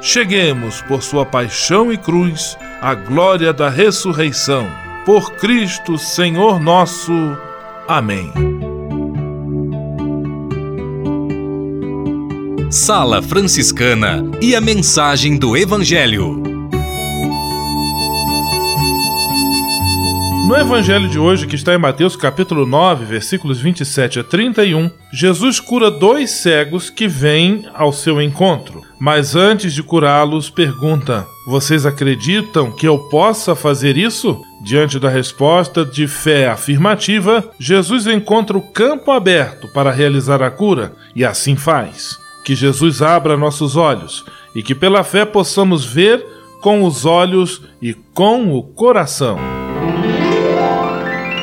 cheguemos, por sua paixão e cruz, à glória da ressurreição. Por Cristo, Senhor nosso. Amém. Sala Franciscana e a mensagem do Evangelho. No evangelho de hoje, que está em Mateus capítulo 9, versículos 27 a 31, Jesus cura dois cegos que vêm ao seu encontro. Mas antes de curá-los, pergunta: Vocês acreditam que eu possa fazer isso? Diante da resposta de fé afirmativa, Jesus encontra o campo aberto para realizar a cura e assim faz. Que Jesus abra nossos olhos e que pela fé possamos ver com os olhos e com o coração.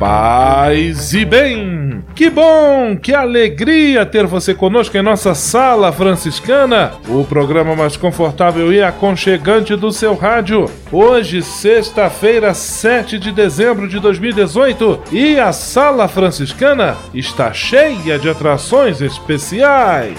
Paz e bem! Que bom, que alegria ter você conosco em nossa sala franciscana, o programa mais confortável e aconchegante do seu rádio. Hoje, sexta-feira, 7 de dezembro de 2018, e a sala franciscana está cheia de atrações especiais.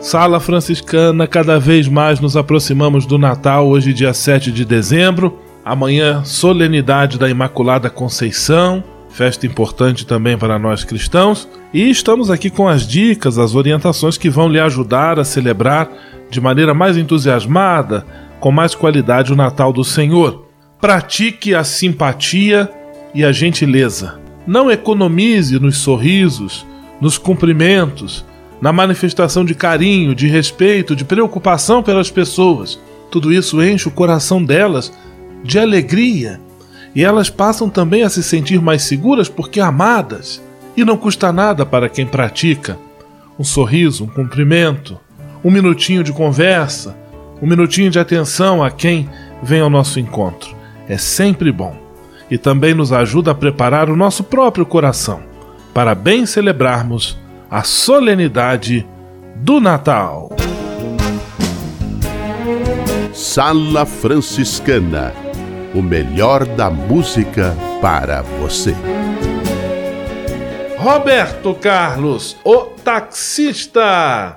Sala Franciscana, cada vez mais nos aproximamos do Natal, hoje, dia 7 de dezembro. Amanhã, solenidade da Imaculada Conceição, festa importante também para nós cristãos. E estamos aqui com as dicas, as orientações que vão lhe ajudar a celebrar de maneira mais entusiasmada, com mais qualidade, o Natal do Senhor. Pratique a simpatia e a gentileza. Não economize nos sorrisos, nos cumprimentos na manifestação de carinho, de respeito, de preocupação pelas pessoas. Tudo isso enche o coração delas de alegria e elas passam também a se sentir mais seguras porque amadas. E não custa nada para quem pratica. Um sorriso, um cumprimento, um minutinho de conversa, um minutinho de atenção a quem vem ao nosso encontro. É sempre bom e também nos ajuda a preparar o nosso próprio coração para bem celebrarmos a solenidade do Natal. Sala Franciscana o melhor da música para você. Roberto Carlos, o taxista.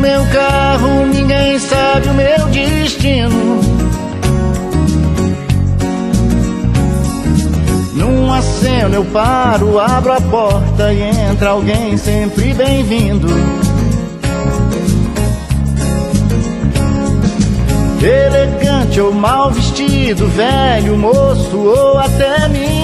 Meu carro, ninguém sabe o meu destino. Num aceno eu paro, abro a porta e entra alguém sempre bem-vindo. Elegante ou mal vestido, velho, moço ou até menino.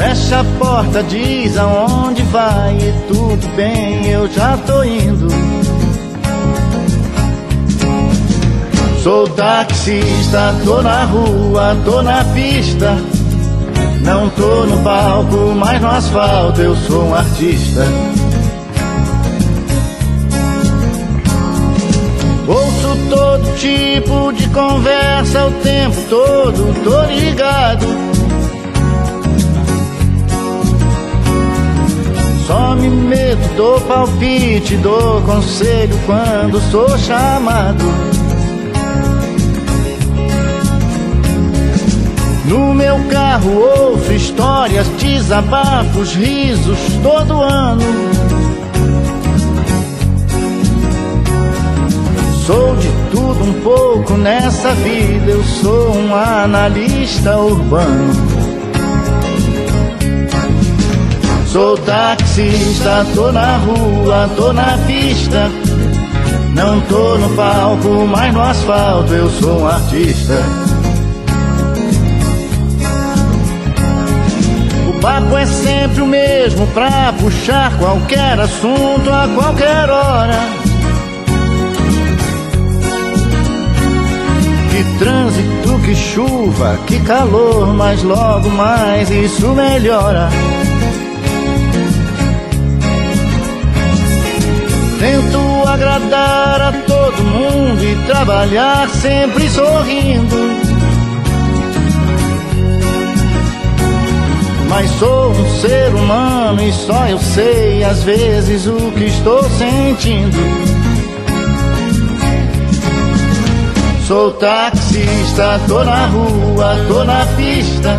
Fecha a porta, diz aonde vai e tudo bem, eu já tô indo. Sou taxista, tô na rua, tô na pista. Não tô no palco, mas no asfalto eu sou um artista. Ouço todo tipo de conversa o tempo todo, tô ligado. Só me meto, palpite, dou conselho quando sou chamado. No meu carro ouço histórias, desabafos, risos todo ano. Sou de tudo um pouco nessa vida, eu sou um analista urbano. Sou taxista, tô na rua, tô na pista. Não tô no palco, mas no asfalto eu sou um artista. O papo é sempre o mesmo pra puxar qualquer assunto a qualquer hora. Que trânsito, que chuva, que calor, mas logo mais isso melhora. Tento agradar a todo mundo e trabalhar sempre sorrindo. Mas sou um ser humano e só eu sei às vezes o que estou sentindo. Sou taxista, tô na rua, tô na pista.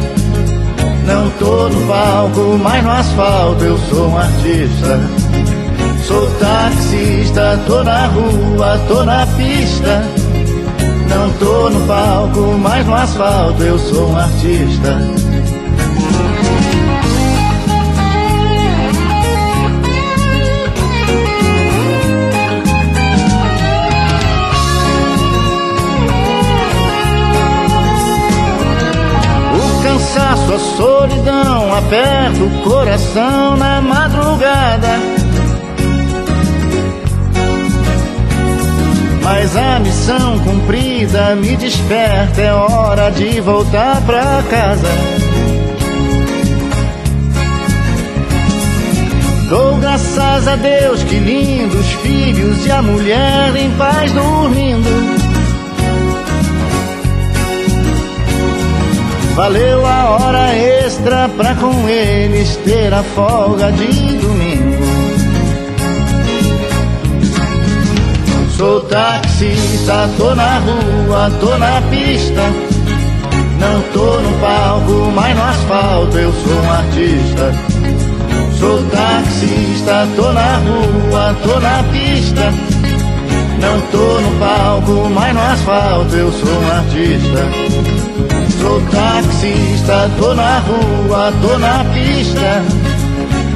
Não tô no palco, mas no asfalto eu sou um artista. Sou taxista, tô na rua, tô na pista. Não tô no palco, mas no asfalto eu sou um artista. O cansaço, a solidão aperta o coração na madrugada. Mas a missão cumprida me desperta, é hora de voltar pra casa. Dou graças a Deus, que lindo, os filhos e a mulher em paz dormindo. Valeu a hora extra pra com eles ter a folga de domingo. Sou taxista, tô na rua, tô na pista. Não tô no palco, mas no asfalto eu sou um artista. Sou taxista, tô na rua, tô na pista. Não tô no palco, mas no asfalto eu sou um artista. Sou taxista, tô na rua, tô na pista.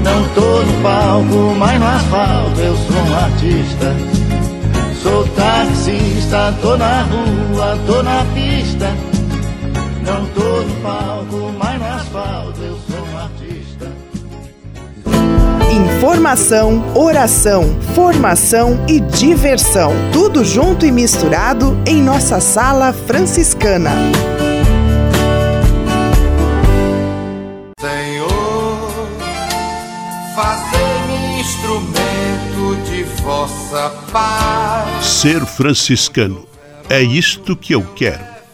Não tô no palco, mas no asfalto eu sou um artista. Sou taxista, tô na rua, tô na pista. Não tô no palco, mas no asfalto eu sou um artista. Informação, oração, formação e diversão. Tudo junto e misturado em nossa sala franciscana. Senhor, fazer-me instrumento de vossa paz. Ser franciscano. É isto que eu quero.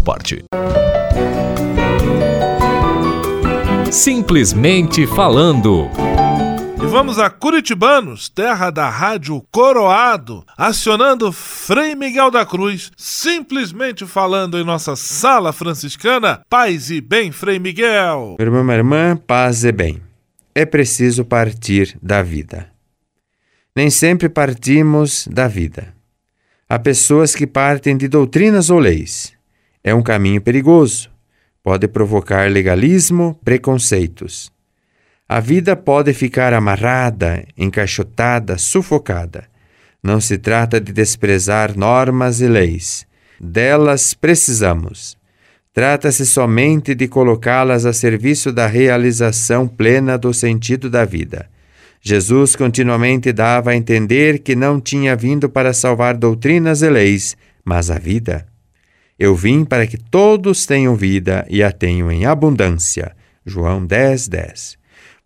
parte. Simplesmente falando. E vamos a Curitibanos, terra da rádio Coroado, acionando Frei Miguel da Cruz, simplesmente falando em nossa sala franciscana. Paz e bem, Frei Miguel. Meu irmão, minha irmã, paz e bem. É preciso partir da vida. Nem sempre partimos da vida. Há pessoas que partem de doutrinas ou leis. É um caminho perigoso. Pode provocar legalismo, preconceitos. A vida pode ficar amarrada, encaixotada, sufocada. Não se trata de desprezar normas e leis. Delas precisamos. Trata-se somente de colocá-las a serviço da realização plena do sentido da vida. Jesus continuamente dava a entender que não tinha vindo para salvar doutrinas e leis, mas a vida. Eu vim para que todos tenham vida e a tenham em abundância. João 10, 10.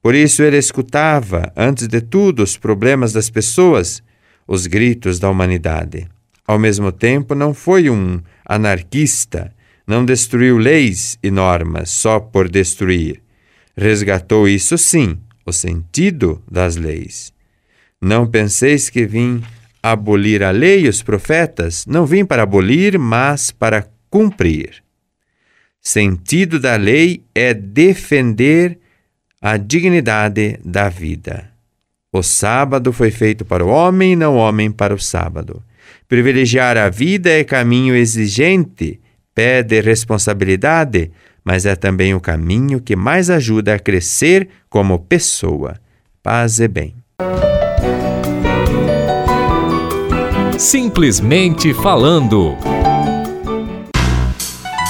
Por isso ele escutava, antes de tudo, os problemas das pessoas, os gritos da humanidade. Ao mesmo tempo, não foi um anarquista, não destruiu leis e normas só por destruir. Resgatou isso sim, o sentido das leis. Não penseis que vim abolir a lei e os profetas? Não vim para abolir, mas para cumprir. Sentido da lei é defender a dignidade da vida. O sábado foi feito para o homem não o homem para o sábado. Privilegiar a vida é caminho exigente, pede responsabilidade, mas é também o caminho que mais ajuda a crescer como pessoa. Paz e bem. Simplesmente falando.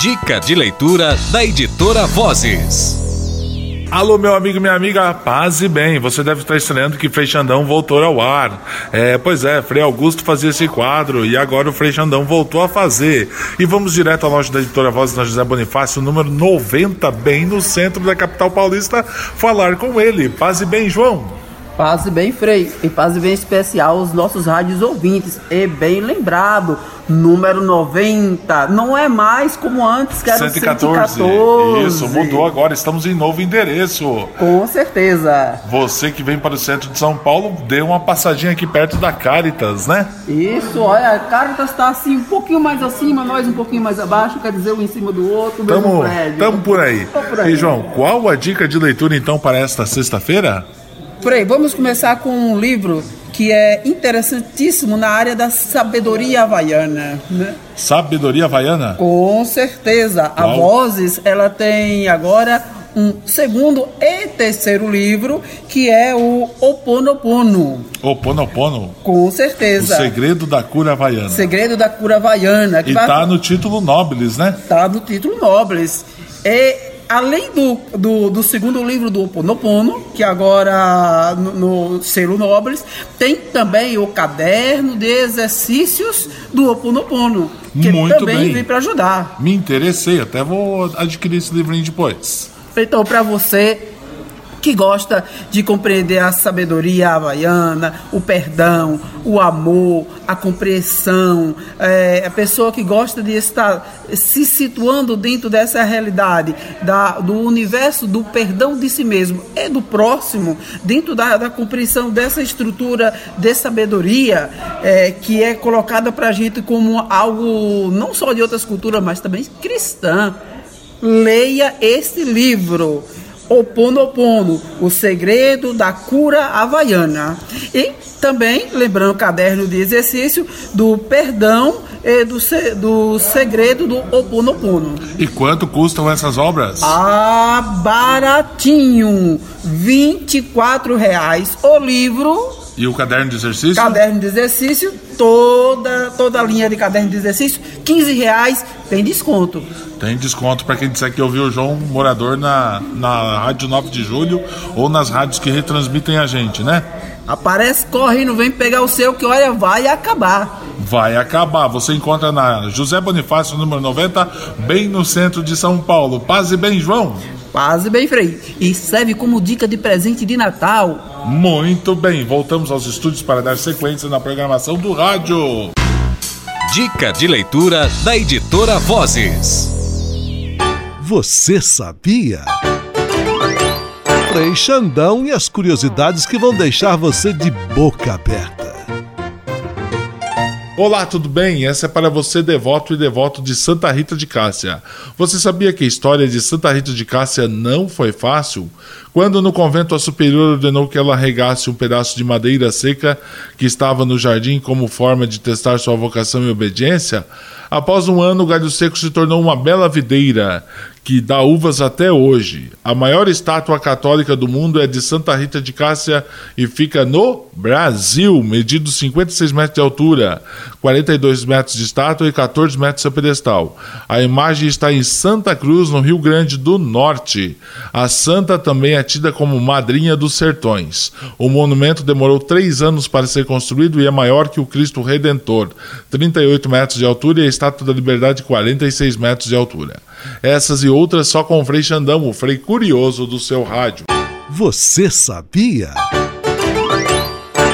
Dica de leitura da editora Vozes. Alô, meu amigo, minha amiga, paz e bem. Você deve estar estranhando que Frei Xandão voltou ao ar. É, pois é, Frei Augusto fazia esse quadro e agora o Frei Xandão voltou a fazer. E vamos direto à loja da editora Vozes na José Bonifácio, número 90, bem no centro da capital paulista, falar com ele. Paz e bem, João. Paz e bem, Frei, e paz e bem especial aos nossos rádios ouvintes. E bem lembrado, número 90, não é mais como antes, que era 114. 114. Isso, mudou agora, estamos em novo endereço. Com certeza. Você que vem para o centro de São Paulo, dê uma passadinha aqui perto da Caritas, né? Isso, olha, a Caritas está assim, um pouquinho mais acima, nós um pouquinho mais abaixo, quer dizer, um em cima do outro, tamo, Tamo por aí. por aí. E João, qual a dica de leitura então para esta sexta-feira? Frei, vamos começar com um livro que é interessantíssimo na área da sabedoria havaiana. Né? Sabedoria havaiana? Com certeza. A Vozes, ela tem agora um segundo e terceiro livro, que é o Oponopono. Oponopono? Com certeza. O Segredo da Cura Havaiana. Segredo da Cura Havaiana. Que e está vai... no título Nobles, né? Está no título Nobles. E além do, do, do, segundo livro do Oponopono, que agora no, no selo Nobles, tem também o caderno de exercícios do Oponopono, que Muito também bem. vem para ajudar. Me interessei, até vou adquirir esse livrinho depois. Então, para você que gosta de compreender a sabedoria havaiana, o perdão, o amor, a compreensão, é, a pessoa que gosta de estar se situando dentro dessa realidade, da, do universo do perdão de si mesmo e do próximo, dentro da, da compreensão dessa estrutura de sabedoria é, que é colocada para a gente como algo não só de outras culturas, mas também cristã. Leia este livro. Oponopono, o segredo da cura havaiana. E também, lembrando o caderno de exercício do perdão e do, do segredo do Oponopono. E quanto custam essas obras? Ah, baratinho, R$ reais o livro e o caderno de exercício? Caderno de exercício, toda, toda a linha de caderno de exercício, 15 reais, tem desconto. Tem desconto para quem disser que ouviu o João Morador na, na Rádio 9 de Julho ou nas rádios que retransmitem a gente, né? Aparece correndo, vem pegar o seu que olha, vai acabar. Vai acabar. Você encontra na José Bonifácio, número 90, bem no centro de São Paulo. Paz e bem, João. Paz e bem, Frei. E serve como dica de presente de Natal. Muito bem, voltamos aos estúdios para dar sequência na programação do rádio. Dica de leitura da editora Vozes. Você sabia? Frei Xandão e as curiosidades que vão deixar você de boca aberta. Olá, tudo bem? Essa é para você, devoto e devoto de Santa Rita de Cássia. Você sabia que a história de Santa Rita de Cássia não foi fácil? Quando no convento a superior ordenou que ela regasse um pedaço de madeira seca que estava no jardim como forma de testar sua vocação e obediência, após um ano o galho seco se tornou uma bela videira que dá uvas até hoje. A maior estátua católica do mundo é de Santa Rita de Cássia e fica no Brasil, medindo 56 metros de altura, 42 metros de estátua e 14 metros de pedestal. A imagem está em Santa Cruz, no Rio Grande do Norte. A santa também é tida como madrinha dos sertões. O monumento demorou três anos para ser construído e é maior que o Cristo Redentor, 38 metros de altura, e a Estátua da Liberdade, 46 metros de altura. Essas e outras só com o Frei Xandão, o Frei Curioso do seu rádio. Você sabia?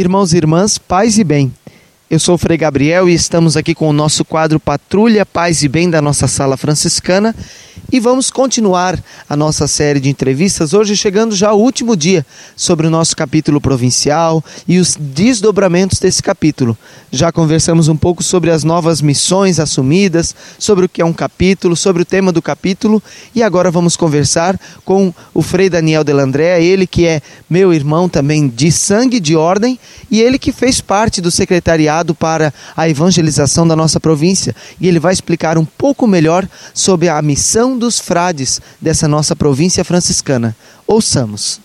Irmãos e irmãs, paz e bem. Eu sou o Frei Gabriel e estamos aqui com o nosso quadro Patrulha Paz e Bem da nossa sala franciscana e vamos continuar a nossa série de entrevistas, hoje chegando já ao último dia, sobre o nosso capítulo provincial e os desdobramentos desse capítulo. Já conversamos um pouco sobre as novas missões assumidas, sobre o que é um capítulo, sobre o tema do capítulo e agora vamos conversar com o Frei Daniel Delandré, ele que é meu irmão também de sangue de ordem e ele que fez parte do secretariado para a evangelização da nossa província e ele vai explicar um pouco melhor sobre a missão dos frades dessa nossa província franciscana. Ouçamos.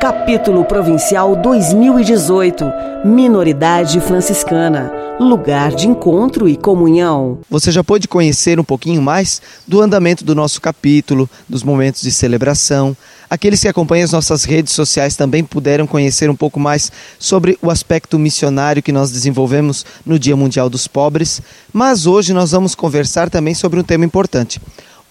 Capítulo Provincial 2018 Minoridade Franciscana Lugar de encontro e comunhão. Você já pôde conhecer um pouquinho mais do andamento do nosso capítulo, dos momentos de celebração. Aqueles que acompanham as nossas redes sociais também puderam conhecer um pouco mais sobre o aspecto missionário que nós desenvolvemos no Dia Mundial dos Pobres. Mas hoje nós vamos conversar também sobre um tema importante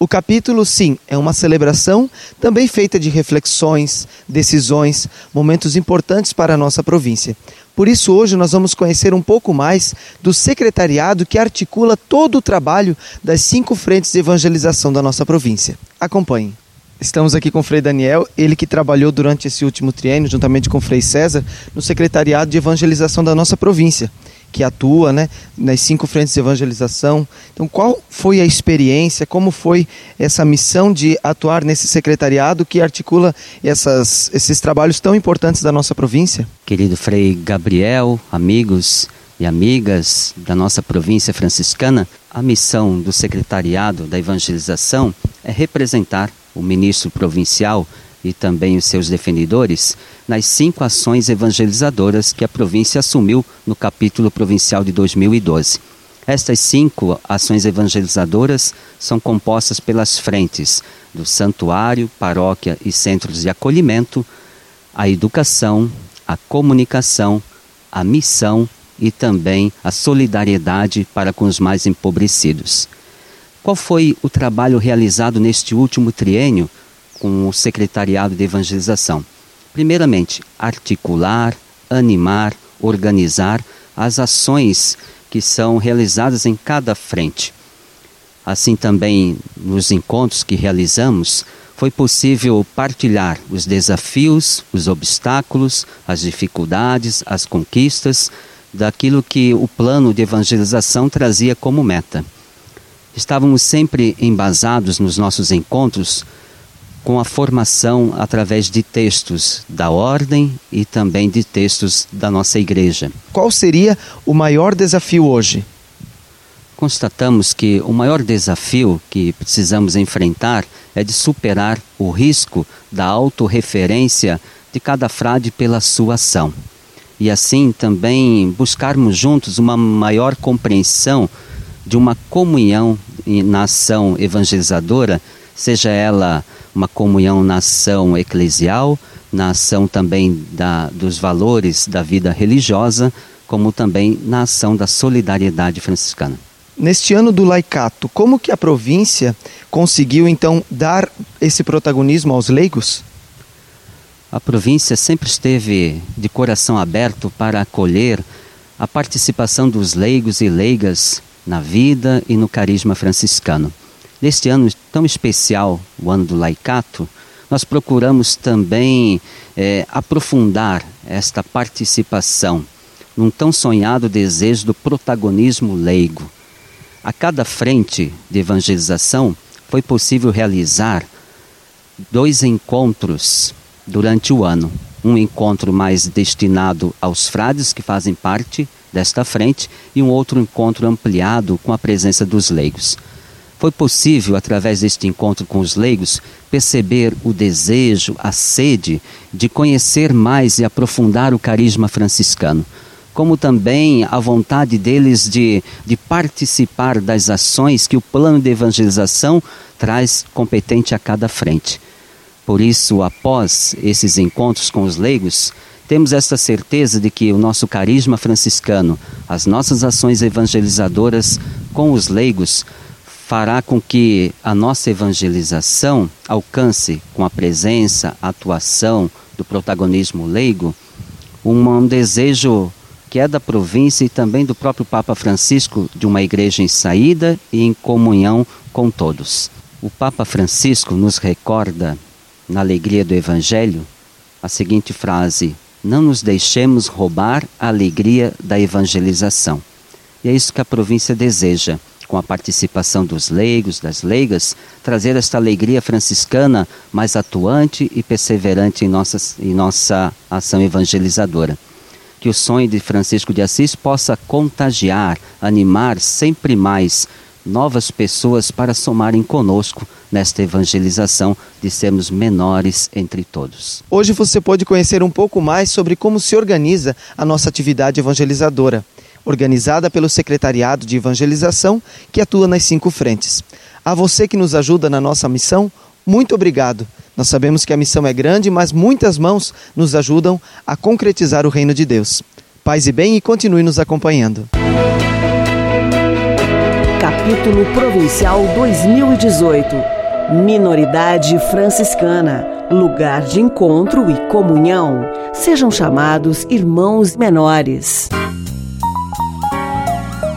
o capítulo, sim, é uma celebração também feita de reflexões, decisões, momentos importantes para a nossa província. Por isso, hoje nós vamos conhecer um pouco mais do secretariado que articula todo o trabalho das cinco frentes de evangelização da nossa província. Acompanhe. Estamos aqui com o Frei Daniel, ele que trabalhou durante esse último triênio, juntamente com o Frei César, no secretariado de evangelização da nossa província que atua né, nas cinco frentes de evangelização. Então, qual foi a experiência, como foi essa missão de atuar nesse secretariado que articula essas, esses trabalhos tão importantes da nossa província? Querido Frei Gabriel, amigos e amigas da nossa província franciscana, a missão do secretariado da evangelização é representar o ministro provincial e também os seus defendidores nas cinco ações evangelizadoras que a província assumiu no capítulo provincial de 2012. Estas cinco ações evangelizadoras são compostas pelas frentes do santuário, paróquia e centros de acolhimento, a educação, a comunicação, a missão e também a solidariedade para com os mais empobrecidos. Qual foi o trabalho realizado neste último triênio com o Secretariado de Evangelização. Primeiramente, articular, animar, organizar as ações que são realizadas em cada frente. Assim também, nos encontros que realizamos, foi possível partilhar os desafios, os obstáculos, as dificuldades, as conquistas daquilo que o plano de evangelização trazia como meta. Estávamos sempre embasados nos nossos encontros com a formação através de textos da ordem e também de textos da nossa igreja. Qual seria o maior desafio hoje? Constatamos que o maior desafio que precisamos enfrentar é de superar o risco da autorreferência de cada frade pela sua ação. E assim também buscarmos juntos uma maior compreensão de uma comunhão na ação evangelizadora, seja ela uma comunhão na ação eclesial, na ação também da, dos valores da vida religiosa, como também na ação da solidariedade franciscana. Neste ano do laicato, como que a província conseguiu então dar esse protagonismo aos leigos? A província sempre esteve de coração aberto para acolher a participação dos leigos e leigas na vida e no carisma franciscano. Neste ano tão especial, o ano do laicato, nós procuramos também é, aprofundar esta participação num tão sonhado desejo do protagonismo leigo. A cada frente de evangelização foi possível realizar dois encontros durante o ano. Um encontro mais destinado aos frades que fazem parte desta frente e um outro encontro ampliado com a presença dos leigos. Foi possível, através deste encontro com os leigos, perceber o desejo, a sede de conhecer mais e aprofundar o carisma franciscano, como também a vontade deles de, de participar das ações que o plano de evangelização traz competente a cada frente. Por isso, após esses encontros com os leigos, temos esta certeza de que o nosso carisma franciscano, as nossas ações evangelizadoras com os leigos, fará com que a nossa evangelização alcance, com a presença, a atuação do protagonismo leigo, um, desejo que é da província e também do próprio Papa Francisco de uma igreja em saída e em comunhão com todos. O Papa Francisco nos recorda, na alegria do Evangelho, a seguinte frase: Não nos deixemos roubar a alegria da evangelização. E é isso que a província deseja com a participação dos leigos, das leigas, trazer esta alegria franciscana mais atuante e perseverante em, nossas, em nossa ação evangelizadora. Que o sonho de Francisco de Assis possa contagiar, animar sempre mais novas pessoas para somarem conosco nesta evangelização de sermos menores entre todos. Hoje você pode conhecer um pouco mais sobre como se organiza a nossa atividade evangelizadora organizada pelo Secretariado de Evangelização, que atua nas cinco frentes. A você que nos ajuda na nossa missão, muito obrigado. Nós sabemos que a missão é grande, mas muitas mãos nos ajudam a concretizar o reino de Deus. Paz e bem e continue nos acompanhando. Capítulo Provincial 2018 Minoridade Franciscana Lugar de encontro e comunhão. Sejam chamados irmãos menores.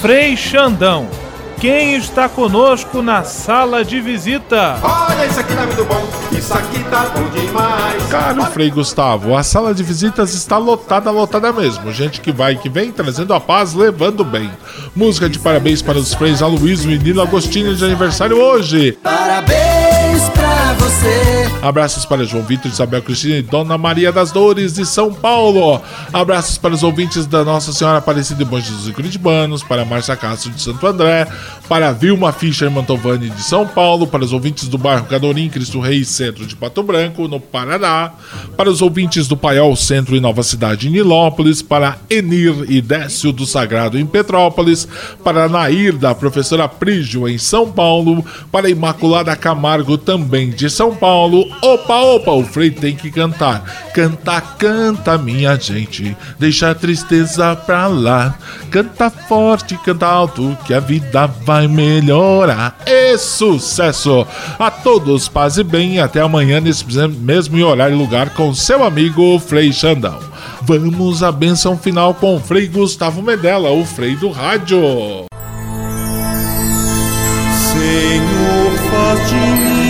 Frei Xandão. Quem está conosco na sala de visita? Olha, isso aqui tá muito bom, isso aqui tá bom demais. Caro Frei Gustavo, a sala de visitas está lotada, lotada mesmo. Gente que vai e que vem, trazendo a paz, levando bem. Música de parabéns para os freis Aloysio e Nilo Agostinho de aniversário hoje. Parabéns você. Abraços para João Vitor, Isabel Cristina e Dona Maria das Dores de São Paulo. Abraços para os ouvintes da Nossa Senhora Aparecida de Bom Jesus e Curitibanos, para Márcia Castro de Santo André, para Vilma Fischer Mantovani de São Paulo, para os ouvintes do bairro Cadorim, Cristo Rei Centro de Pato Branco, no Paraná, para os ouvintes do Paiol Centro e Nova Cidade em Nilópolis, para Enir e Décio do Sagrado em Petrópolis, para Nair da professora Prígio em São Paulo, para Imaculada Camargo também de São Paulo, Opa, opa, o Frei tem que cantar. Canta, canta, minha gente, deixa a tristeza pra lá. Canta forte, canta alto, que a vida vai melhorar. E sucesso! A todos, paz e bem, até amanhã nesse mesmo horário e lugar com seu amigo Frei Xandão. Vamos à benção final com o Frei Gustavo Medella, o Frei do Rádio. Senhor, faz de mim